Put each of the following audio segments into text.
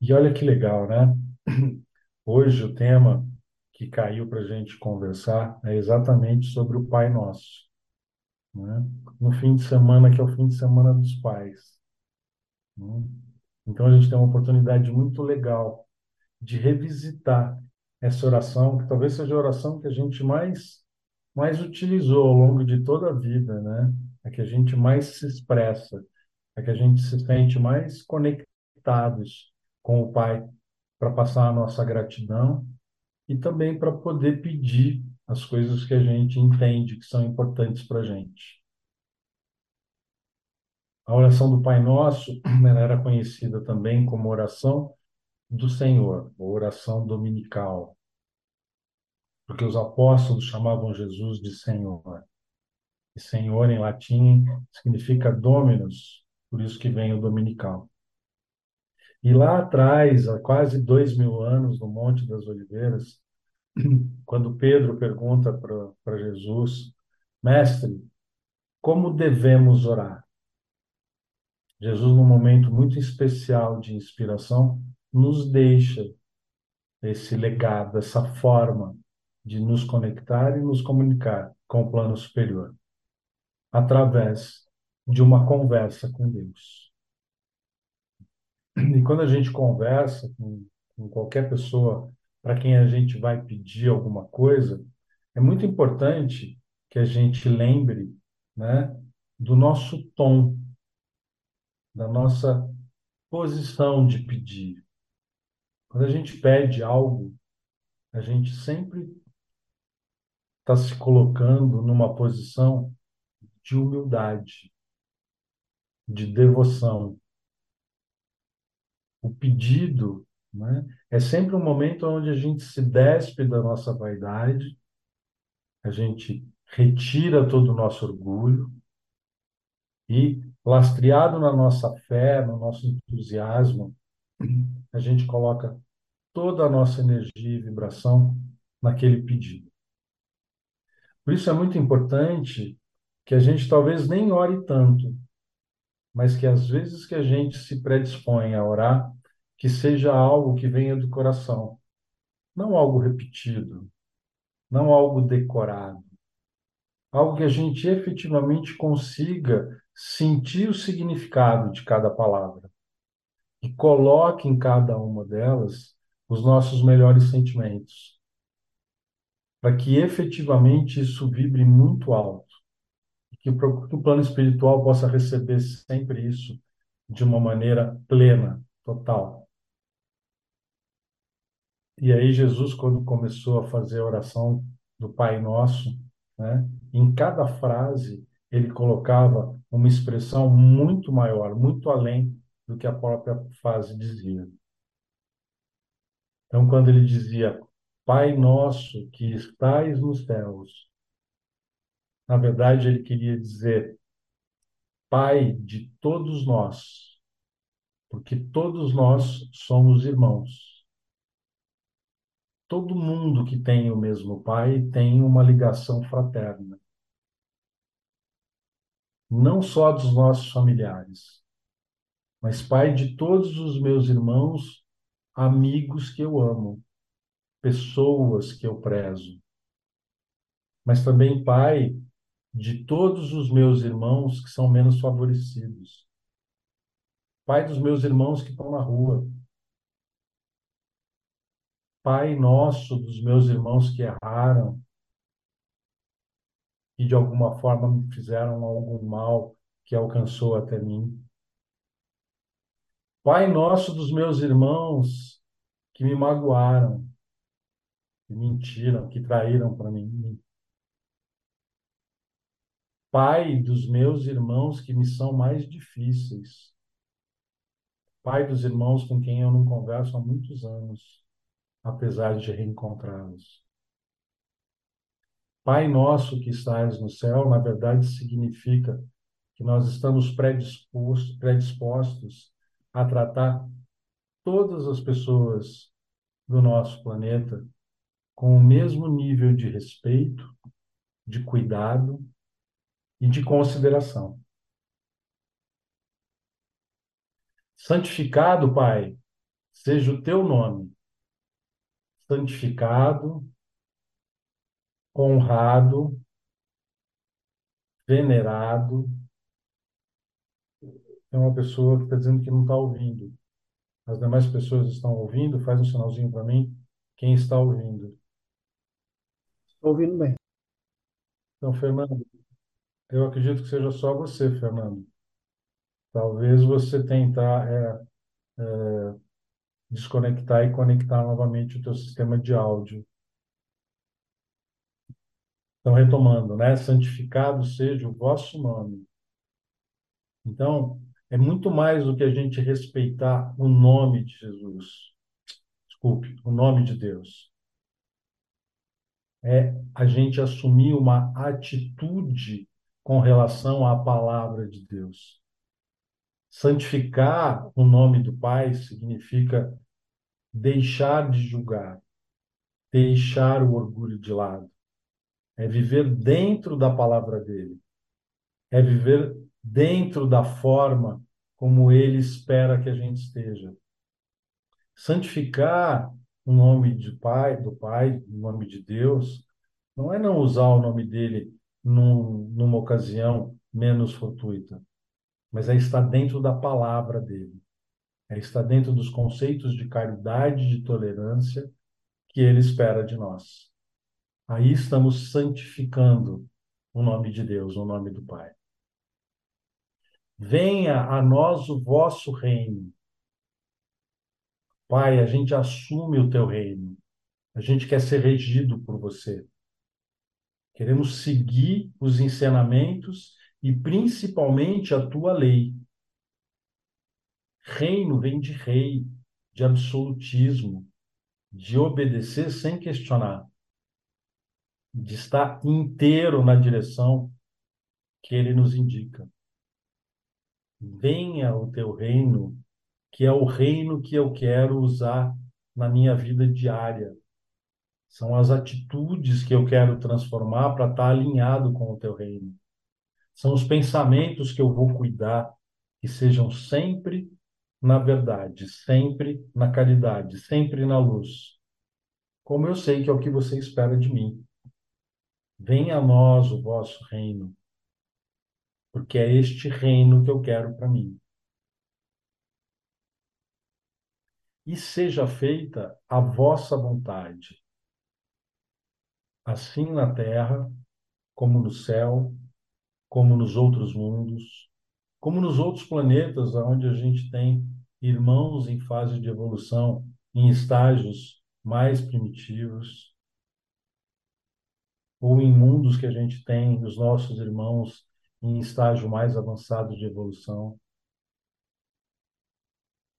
E olha que legal, né? Hoje o tema que caiu para a gente conversar é exatamente sobre o Pai Nosso, né? No fim de semana, que é o fim de semana dos pais. né? Então a gente tem uma oportunidade muito legal de revisitar essa oração, que talvez seja a oração que a gente mais, mais utilizou ao longo de toda a vida, né? A que a gente mais se expressa, a que a gente se sente mais conectados com o Pai para passar a nossa gratidão e também para poder pedir as coisas que a gente entende que são importantes para a gente. A oração do Pai Nosso era conhecida também como oração do Senhor, ou oração dominical, porque os apóstolos chamavam Jesus de Senhor. E Senhor em latim significa Dominus, por isso que vem o dominical. E lá atrás, há quase dois mil anos, no Monte das Oliveiras, quando Pedro pergunta para Jesus, Mestre, como devemos orar? Jesus, num momento muito especial de inspiração, nos deixa esse legado, essa forma de nos conectar e nos comunicar com o plano superior, através de uma conversa com Deus. E quando a gente conversa com, com qualquer pessoa para quem a gente vai pedir alguma coisa, é muito importante que a gente lembre né, do nosso tom, da nossa posição de pedir. Quando a gente pede algo, a gente sempre está se colocando numa posição de humildade, de devoção. O pedido né, é sempre um momento onde a gente se despe da nossa vaidade, a gente retira todo o nosso orgulho e, lastreado na nossa fé, no nosso entusiasmo, a gente coloca toda a nossa energia e vibração naquele pedido. Por isso é muito importante que a gente talvez nem ore tanto, mas que às vezes que a gente se predispõe a orar, que seja algo que venha do coração, não algo repetido, não algo decorado, algo que a gente efetivamente consiga sentir o significado de cada palavra. E coloque em cada uma delas os nossos melhores sentimentos, para que efetivamente isso vibre muito alto. E que o plano espiritual possa receber sempre isso de uma maneira plena, total. E aí Jesus, quando começou a fazer a oração do Pai Nosso, né, em cada frase ele colocava uma expressão muito maior, muito além do que a própria frase dizia. Então, quando ele dizia, Pai nosso que estais nos céus, na verdade ele queria dizer, Pai de todos nós, porque todos nós somos irmãos. Todo mundo que tem o mesmo pai tem uma ligação fraterna. Não só dos nossos familiares, mas pai de todos os meus irmãos, amigos que eu amo, pessoas que eu prezo. Mas também pai de todos os meus irmãos que são menos favorecidos. Pai dos meus irmãos que estão na rua. Pai nosso dos meus irmãos que erraram e de alguma forma me fizeram algum mal que alcançou até mim. Pai nosso dos meus irmãos que me magoaram, que mentiram, que traíram para mim. Pai dos meus irmãos que me são mais difíceis. Pai dos irmãos com quem eu não converso há muitos anos, apesar de reencontrá-los. Pai nosso que estás no céu, na verdade significa que nós estamos predispostos, predispostos a tratar todas as pessoas do nosso planeta com o mesmo nível de respeito, de cuidado e de consideração. Santificado, Pai, seja o teu nome santificado, honrado, venerado. Tem uma pessoa que está dizendo que não está ouvindo. As demais pessoas estão ouvindo? Faz um sinalzinho para mim. Quem está ouvindo? Estou ouvindo bem. Então, Fernando, eu acredito que seja só você, Fernando. Talvez você tentar é, é, desconectar e conectar novamente o teu sistema de áudio. Então, retomando, né? Santificado seja o vosso nome. Então, é muito mais do que a gente respeitar o nome de Jesus. Desculpe, o nome de Deus. É a gente assumir uma atitude com relação à palavra de Deus. Santificar o nome do Pai significa deixar de julgar, deixar o orgulho de lado. É viver dentro da palavra dele. É viver dentro da forma como ele espera que a gente esteja. Santificar o nome de Pai, do Pai, o nome de Deus, não é não usar o nome dele num, numa ocasião menos fortuita, mas é estar dentro da palavra dele, é estar dentro dos conceitos de caridade e de tolerância que ele espera de nós. Aí estamos santificando o nome de Deus, o nome do Pai. Venha a nós o vosso reino. Pai, a gente assume o teu reino. A gente quer ser regido por você. Queremos seguir os ensinamentos e principalmente a tua lei. Reino vem de rei, de absolutismo, de obedecer sem questionar, de estar inteiro na direção que ele nos indica. Venha o teu reino, que é o reino que eu quero usar na minha vida diária. São as atitudes que eu quero transformar para estar alinhado com o teu reino. São os pensamentos que eu vou cuidar, que sejam sempre na verdade, sempre na caridade, sempre na luz. Como eu sei que é o que você espera de mim. Venha a nós o vosso reino porque é este reino que eu quero para mim. E seja feita a vossa vontade, assim na terra, como no céu, como nos outros mundos, como nos outros planetas onde a gente tem irmãos em fase de evolução, em estágios mais primitivos, ou em mundos que a gente tem os nossos irmãos em estágio mais avançado de evolução.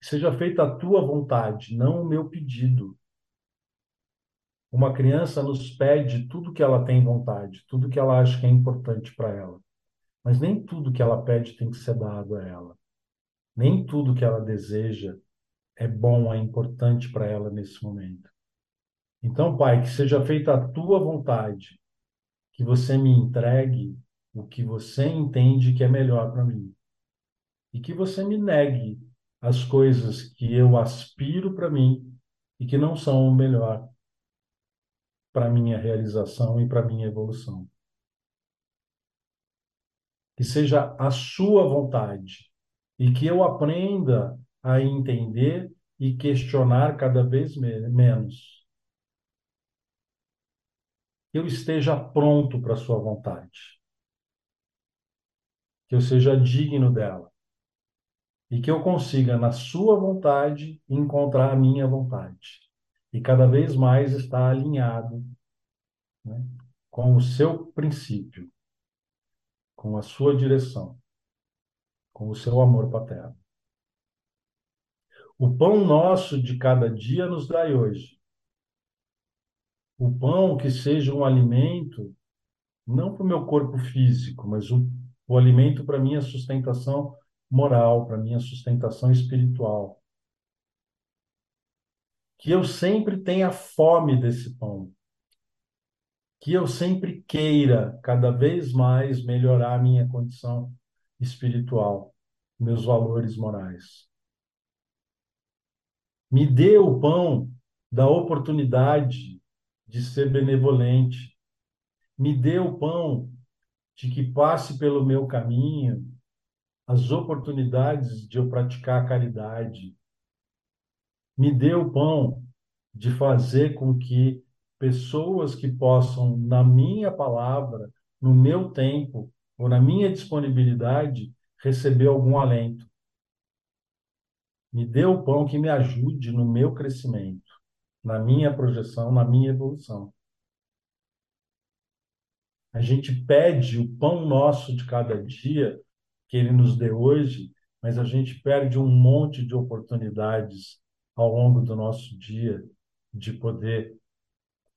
Seja feita a tua vontade, não o meu pedido. Uma criança nos pede tudo que ela tem vontade, tudo que ela acha que é importante para ela. Mas nem tudo que ela pede tem que ser dado a ela. Nem tudo que ela deseja é bom, é importante para ela nesse momento. Então, Pai, que seja feita a tua vontade, que você me entregue o que você entende que é melhor para mim. E que você me negue as coisas que eu aspiro para mim e que não são o melhor para minha realização e para minha evolução. Que seja a sua vontade e que eu aprenda a entender e questionar cada vez menos. Que eu esteja pronto para a sua vontade. Que eu seja digno dela. E que eu consiga, na sua vontade, encontrar a minha vontade. E cada vez mais estar alinhado né, com o seu princípio, com a sua direção, com o seu amor paterno. O pão nosso de cada dia nos dai hoje. O pão que seja um alimento, não para o meu corpo físico, mas o o alimento para minha sustentação moral, para minha sustentação espiritual. Que eu sempre tenha fome desse pão. Que eu sempre queira cada vez mais melhorar a minha condição espiritual, meus valores morais. Me dê o pão da oportunidade de ser benevolente. Me dê o pão de que passe pelo meu caminho as oportunidades de eu praticar a caridade. Me dê o pão de fazer com que pessoas que possam, na minha palavra, no meu tempo ou na minha disponibilidade, receber algum alento. Me dê o pão que me ajude no meu crescimento, na minha projeção, na minha evolução. A gente pede o pão nosso de cada dia que ele nos dê hoje, mas a gente perde um monte de oportunidades ao longo do nosso dia de poder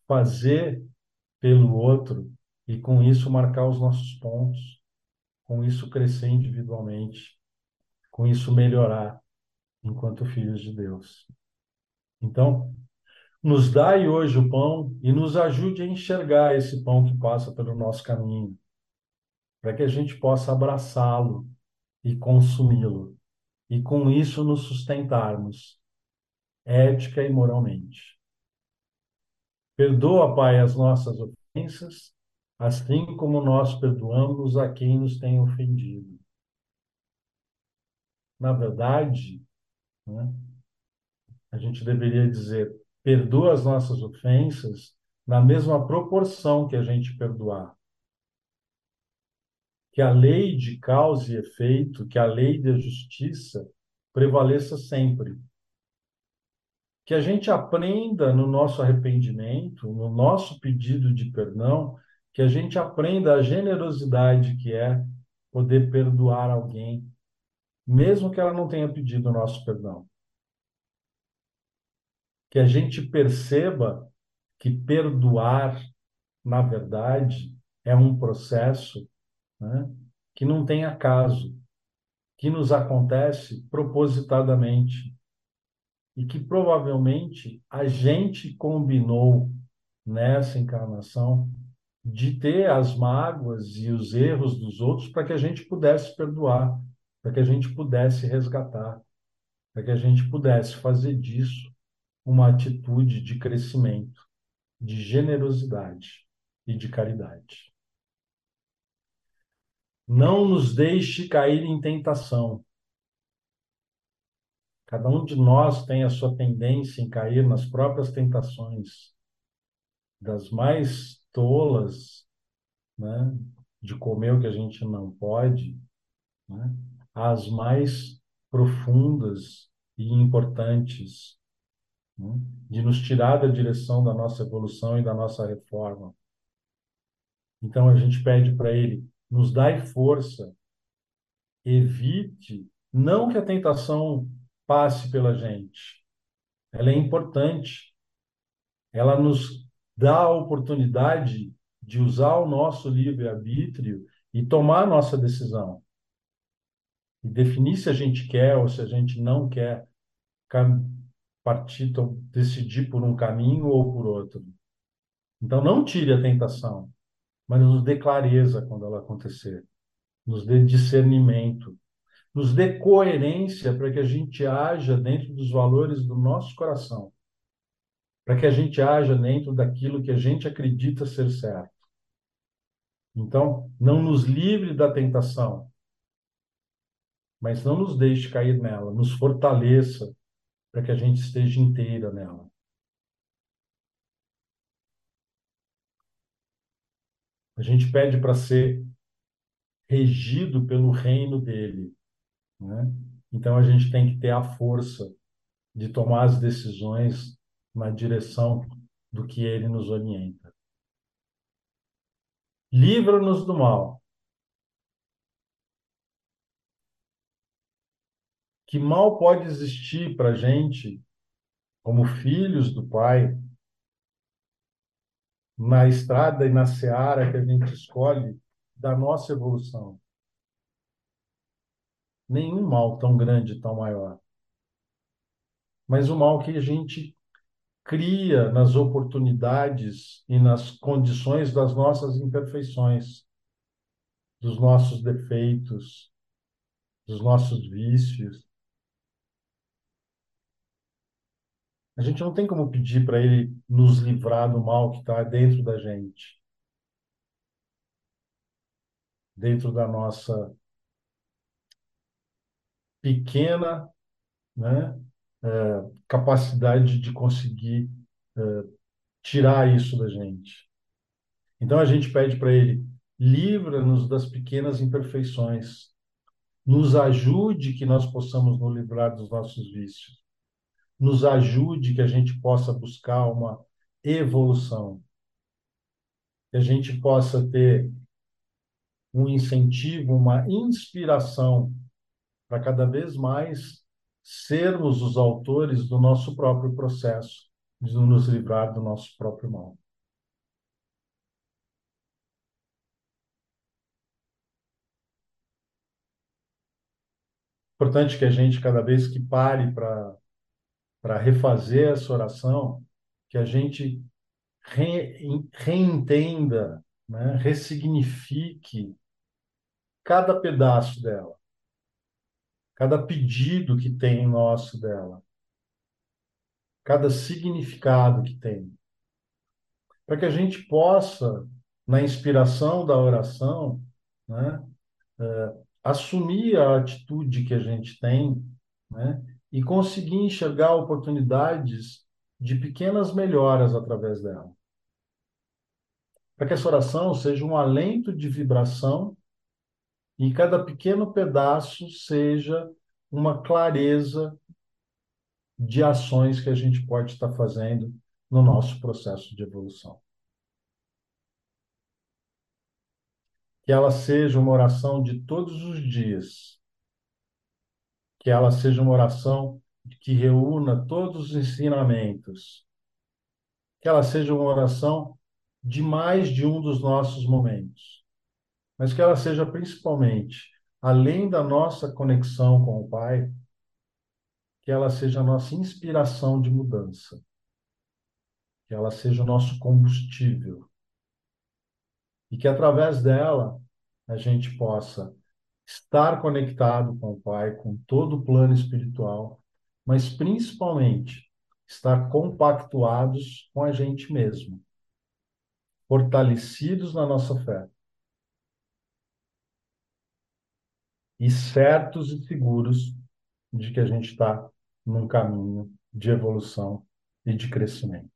fazer pelo outro e com isso marcar os nossos pontos, com isso crescer individualmente, com isso melhorar enquanto filhos de Deus. Então, nos dai hoje o pão e nos ajude a enxergar esse pão que passa pelo nosso caminho, para que a gente possa abraçá-lo e consumi-lo, e com isso nos sustentarmos, ética e moralmente. Perdoa, Pai, as nossas ofensas, assim como nós perdoamos a quem nos tem ofendido. Na verdade, né, a gente deveria dizer: perdoa as nossas ofensas na mesma proporção que a gente perdoar. Que a lei de causa e efeito, que a lei da justiça prevaleça sempre. Que a gente aprenda no nosso arrependimento, no nosso pedido de perdão, que a gente aprenda a generosidade que é poder perdoar alguém, mesmo que ela não tenha pedido o nosso perdão. Que a gente perceba que perdoar, na verdade, é um processo né, que não tem acaso, que nos acontece propositadamente e que provavelmente a gente combinou nessa encarnação de ter as mágoas e os erros dos outros para que a gente pudesse perdoar, para que a gente pudesse resgatar, para que a gente pudesse fazer disso uma atitude de crescimento, de generosidade e de caridade. Não nos deixe cair em tentação. Cada um de nós tem a sua tendência em cair nas próprias tentações, das mais tolas, né, de comer o que a gente não pode, né, às mais profundas e importantes né? de nos tirar da direção da nossa evolução e da nossa reforma. Então a gente pede para ele, nos dai força, evite, não que a tentação passe pela gente. Ela é importante. Ela nos dá a oportunidade de usar o nosso livre-arbítrio e tomar a nossa decisão. E definir se a gente quer ou se a gente não quer partir, decidir por um caminho ou por outro. Então, não tire a tentação, mas nos dê clareza quando ela acontecer, nos dê discernimento, nos dê coerência para que a gente haja dentro dos valores do nosso coração, para que a gente haja dentro daquilo que a gente acredita ser certo. Então, não nos livre da tentação, mas não nos deixe cair nela, nos fortaleça para que a gente esteja inteira nela. A gente pede para ser regido pelo reino dele. Né? Então a gente tem que ter a força de tomar as decisões na direção do que ele nos orienta. Livra-nos do mal. que mal pode existir para a gente, como filhos do Pai, na estrada e na seara que a gente escolhe da nossa evolução. Nenhum mal tão grande, tão maior. Mas o mal que a gente cria nas oportunidades e nas condições das nossas imperfeições, dos nossos defeitos, dos nossos vícios, A gente não tem como pedir para ele nos livrar do mal que está dentro da gente, dentro da nossa pequena né, é, capacidade de conseguir é, tirar isso da gente. Então a gente pede para ele: livra-nos das pequenas imperfeições, nos ajude que nós possamos nos livrar dos nossos vícios, nos ajude que a gente possa buscar uma evolução, que a gente possa ter um incentivo, uma inspiração para cada vez mais sermos os autores do nosso próprio processo de nos livrar do nosso próprio mal. Importante que a gente, cada vez que pare para refazer essa oração, que a gente re, reentenda, né, ressignifique cada pedaço dela cada pedido que tem nosso dela, cada significado que tem, para que a gente possa, na inspiração da oração, né, é, assumir a atitude que a gente tem, né, e conseguir enxergar oportunidades de pequenas melhoras através dela. Para que essa oração seja um alento de vibração e cada pequeno pedaço seja uma clareza de ações que a gente pode estar fazendo no nosso processo de evolução. Que ela seja uma oração de todos os dias. Que ela seja uma oração que reúna todos os ensinamentos. Que ela seja uma oração de mais de um dos nossos momentos mas que ela seja principalmente, além da nossa conexão com o Pai, que ela seja a nossa inspiração de mudança, que ela seja o nosso combustível, e que através dela a gente possa estar conectado com o Pai, com todo o plano espiritual, mas principalmente estar compactuados com a gente mesmo, fortalecidos na nossa fé e certos e seguros de que a gente está num caminho de evolução e de crescimento.